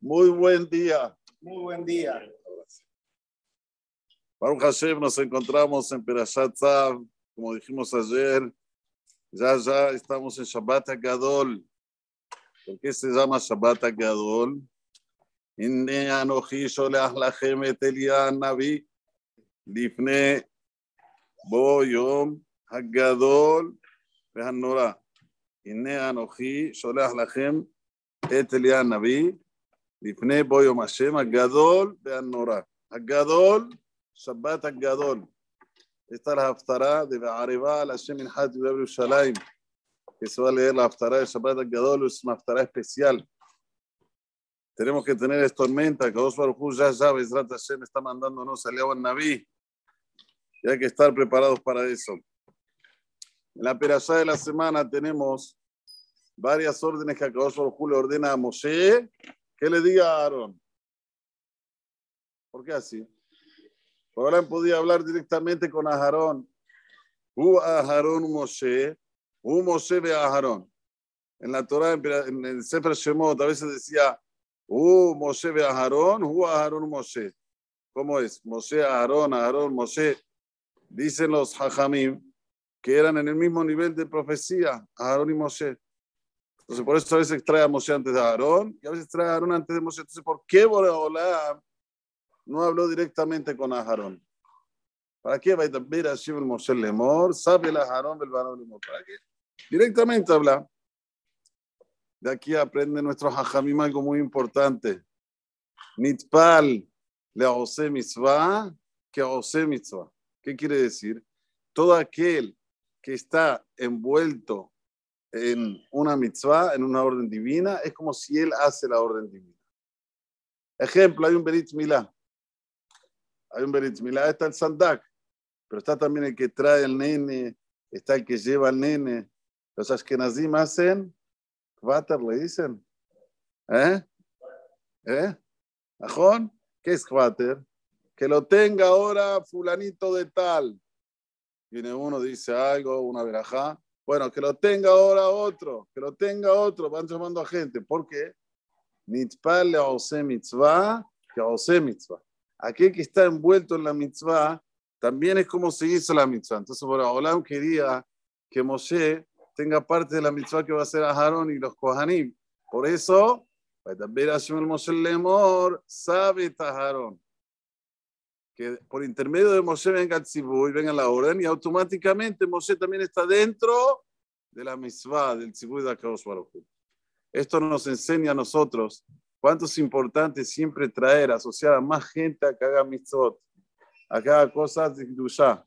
Muy buen día. Muy buen día. Baruch Hashem, nos encontramos en Perashat Tzav, como dijimos ayer. Ya, ya estamos en Shabbat Gadol. ¿Por qué se llama Shabbat Gadol? Inne anochi sholeach lachem et Elian Navi לפני בוא יום הגדול והנורא. הנה אנוכי שולח לכם את אליה הנביא לפני בוא יום השם הגדול והנורא. הגדול, שבת הגדול. Esta es la haftará de Be'areba al Hashem Minhat de Yerushalayim, que se va a leer la haftará de Shabbat al-Gadol, es una haftará especial. Tenemos que tener esta tormenta, que Osvar ya ya, Bezrat Hashem está mandándonos a León Naví, y hay que estar preparados para eso. En la perashá de la semana tenemos varias órdenes que Akadosh Baruj le ordena a Moshe que le diga a Aarón. ¿Por qué así? Ahora podía hablar directamente con Aarón. U Aarón Moshe, U Moshe ve Aarón. En la Torah, en el Sefer Shemot, a veces decía U Moshe ve Aarón, U Aarón Moshe. ¿Cómo es? Moshe, Aarón, Aarón, Moshe. Dicen los Hajamim que eran en el mismo nivel de profecía, Aarón y Moshe. Entonces, por eso a veces trae a Moshe antes de Aarón y a veces trae a Aarón antes de Moshe. Entonces, ¿por qué Boreolam no habló directamente con Aarón? ¿Para qué va a ver a el Moshe Lemor? ¿Sabe el Aarón del varón Lemor? ¿Para qué? Directamente habla. De aquí aprende nuestro Hajamim algo muy importante. Nitpal le ose mitzvah que ose mitzvah. ¿Qué quiere decir? Todo aquel que está envuelto en una mitzvah, en una orden divina, es como si él hace la orden divina. Ejemplo, hay un Berit Milá. Hay un Berit Milá, está el Sandak, pero está también el que trae el nene, está el que lleva al nene. Los Ashkenazim hacen, Kvater le dicen. ¿Eh? ¿Eh? ¿Ajón? ¿Qué es Kvater? que lo tenga ahora fulanito de tal. Viene uno, dice algo, una verajá. Bueno, que lo tenga ahora otro, que lo tenga otro. Van llamando a gente. ¿Por qué? Mitzpal le ose mitzvah, que ose mitzvah. Aquel que está envuelto en la mitzvah, también es como se hizo la mitzvah. Entonces, por Olam quería que Moshe tenga parte de la mitzvah que va a hacer a Aarón y los Kohanim. Por eso, Lemor, sabe Aarón que por intermedio de Moshe venga tzibú y venga la orden, y automáticamente Moshe también está dentro de la misvá, del tzibú de Akadosh Esto nos enseña a nosotros cuánto es importante siempre traer, asociar a más gente a que haga mitzvot, a que haga cosas de Kiddushá.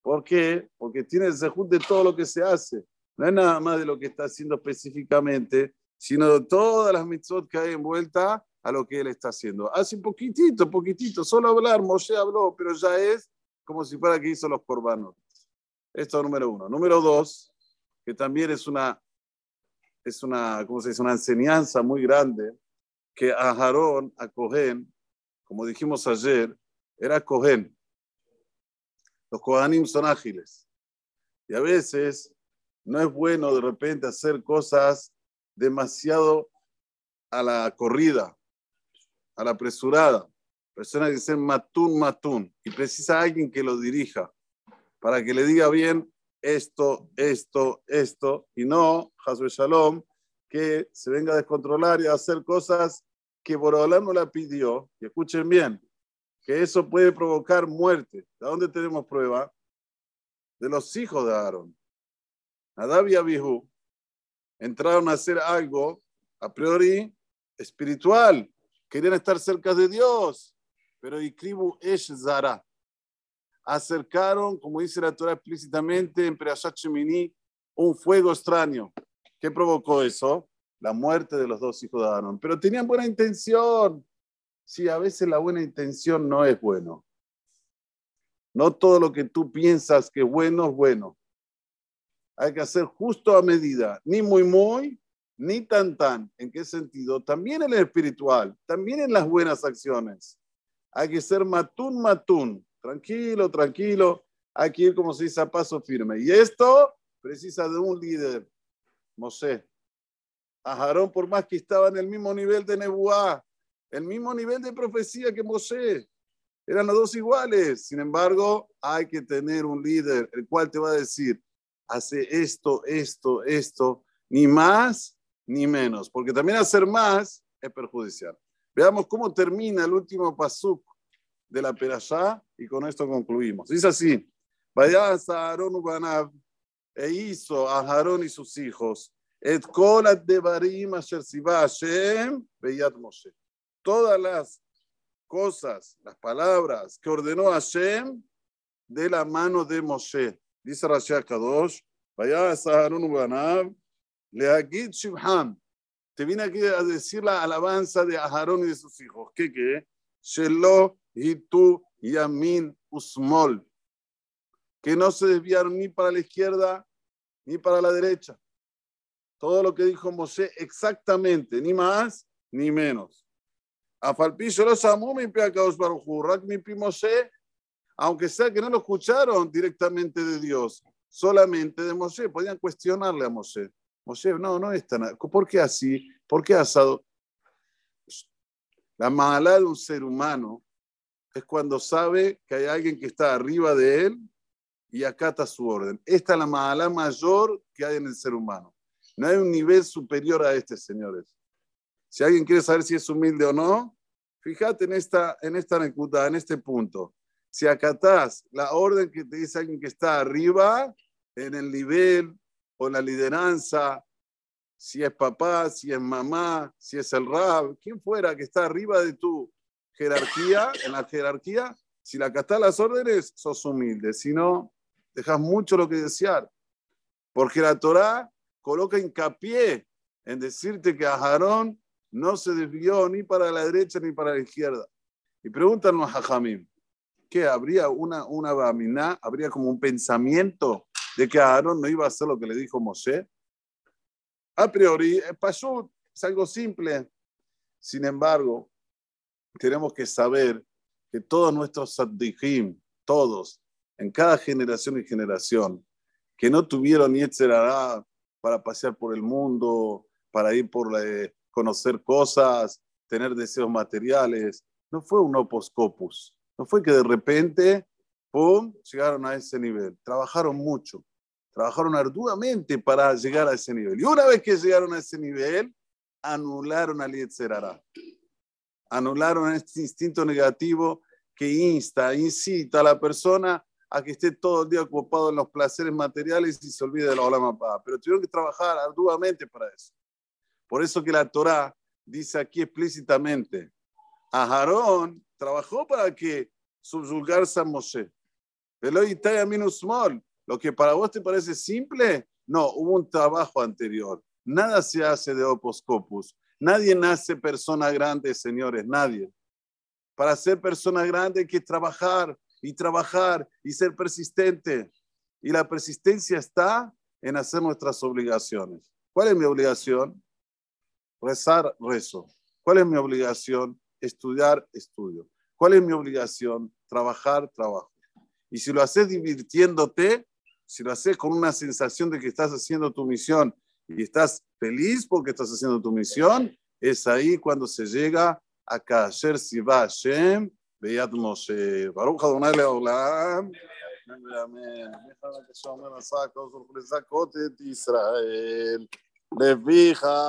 ¿Por qué? Porque tiene el zehut de todo lo que se hace. No es nada más de lo que está haciendo específicamente, sino de todas las mitzvot que hay envuelta a lo que él está haciendo. Hace un poquitito, poquitito, solo hablar, Moshe habló, pero ya es como si fuera que hizo los corbanos. Esto es número uno. Número dos, que también es una, es una, ¿cómo se dice? Una enseñanza muy grande, que a Aarón, a Cohen, como dijimos ayer, era Cohen. Los Kohanim son ágiles. Y a veces no es bueno de repente hacer cosas demasiado a la corrida a la apresurada. Persona que ser matún, matún. Y precisa alguien que lo dirija para que le diga bien esto, esto, esto. Y no, Hasbe Shalom, que se venga a descontrolar y a hacer cosas que Borolam no la pidió. Y escuchen bien, que eso puede provocar muerte. ¿De dónde tenemos prueba? De los hijos de Aarón. Nadab y Abihu entraron a hacer algo a priori espiritual, querían estar cerca de Dios, pero Ikribu Esh Zara. Acercaron, como dice la Torah explícitamente en Perashat un fuego extraño. ¿Qué provocó eso? La muerte de los dos hijos de Aarón. Pero tenían buena intención. Sí, a veces la buena intención no es bueno. No todo lo que tú piensas que es bueno es bueno. Hay que hacer justo a medida, ni muy muy, ni tan tan. ¿En qué sentido? También en el espiritual, también en las buenas acciones. Hay que ser matún, matún. Tranquilo, tranquilo. Hay que ir, como se dice, a paso firme. Y esto precisa de un líder. Mosé. A Jarón, por más que estaba en el mismo nivel de Nebuá, el mismo nivel de profecía que Moshe. Eran los dos iguales. Sin embargo, hay que tener un líder, el cual te va a decir, hace esto, esto, esto, ni más ni menos, porque también hacer más es perjudicial. Veamos cómo termina el último pasuk de la perashá y con esto concluimos. Dice así, vaya a Aarón Ubanav e hizo a Aarón y sus hijos et kolat devarim asher Hashem beyat Moshe. Todas las cosas, las palabras que ordenó Hashem de la mano de Moshe. Dice Rashi Kadosh, vaya a Aarón Ubanav Leagid Shibham. Te viene aquí a decir la alabanza de Aharón y de sus hijos. ¿Qué qué? Shelo, Hitu, Yamin, Usmol. Que no se desviaron ni para la izquierda ni para la derecha. Todo lo que dijo Moshe exactamente, ni más ni menos. A Falpillo los amó mi Baruj mi Moshe, aunque sea que no lo escucharon directamente de Dios, solamente de Moshe, podían cuestionarle a Moshe. Moshe, no, no es tan. ¿Por qué así? ¿Por qué asado? La mala de un ser humano es cuando sabe que hay alguien que está arriba de él y acata su orden. Esta es la mala mayor que hay en el ser humano. No hay un nivel superior a este, señores. Si alguien quiere saber si es humilde o no, fíjate en esta, en esta en este punto. Si acatás la orden que te dice alguien que está arriba, en el nivel o la lideranza, si es papá, si es mamá, si es el rab, quien fuera que está arriba de tu jerarquía, en la jerarquía, si la acatás las órdenes, sos humilde. Si no, dejas mucho lo que desear. Porque la Torah coloca hincapié en decirte que Aarón no se desvió ni para la derecha ni para la izquierda. Y pregúntanos a Jamim, ¿qué habría una, una bamina, habría como un pensamiento de que Aarón no iba a hacer lo que le dijo Moshe? A priori, pasó, es algo simple. Sin embargo, tenemos que saber que todos nuestros saddijim, todos, en cada generación y generación, que no tuvieron etcétera para pasear por el mundo, para ir por conocer cosas, tener deseos materiales. No fue un opus copus. No fue que de repente, ¡pum!, llegaron a ese nivel. Trabajaron mucho, trabajaron arduamente para llegar a ese nivel. Y una vez que llegaron a ese nivel, anularon al Yetzerara. Anularon este instinto negativo que insta, incita a la persona a que esté todo el día ocupado en los placeres materiales y se olvide de la ola mapada. Pero tuvieron que trabajar arduamente para eso. Por eso que la Torah dice aquí explícitamente, a Aarón trabajó para que subyugarse a Moshe. Lo que para vos te parece simple, no, hubo un trabajo anterior. Nada se hace de opus copus. Nadie nace persona grande, señores, nadie. Para ser persona grande hay que trabajar, y trabajar y ser persistente. Y la persistencia está en hacer nuestras obligaciones. ¿Cuál es mi obligación? Rezar, rezo. ¿Cuál es mi obligación? Estudiar, estudio. ¿Cuál es mi obligación? Trabajar, trabajo. Y si lo haces divirtiéndote, si lo haces con una sensación de que estás haciendo tu misión y estás feliz porque estás haciendo tu misión, es ahí cuando se llega a Kasher Siva Hashem, Beyat Moshe. Baruch Adonai Leolam. Israel.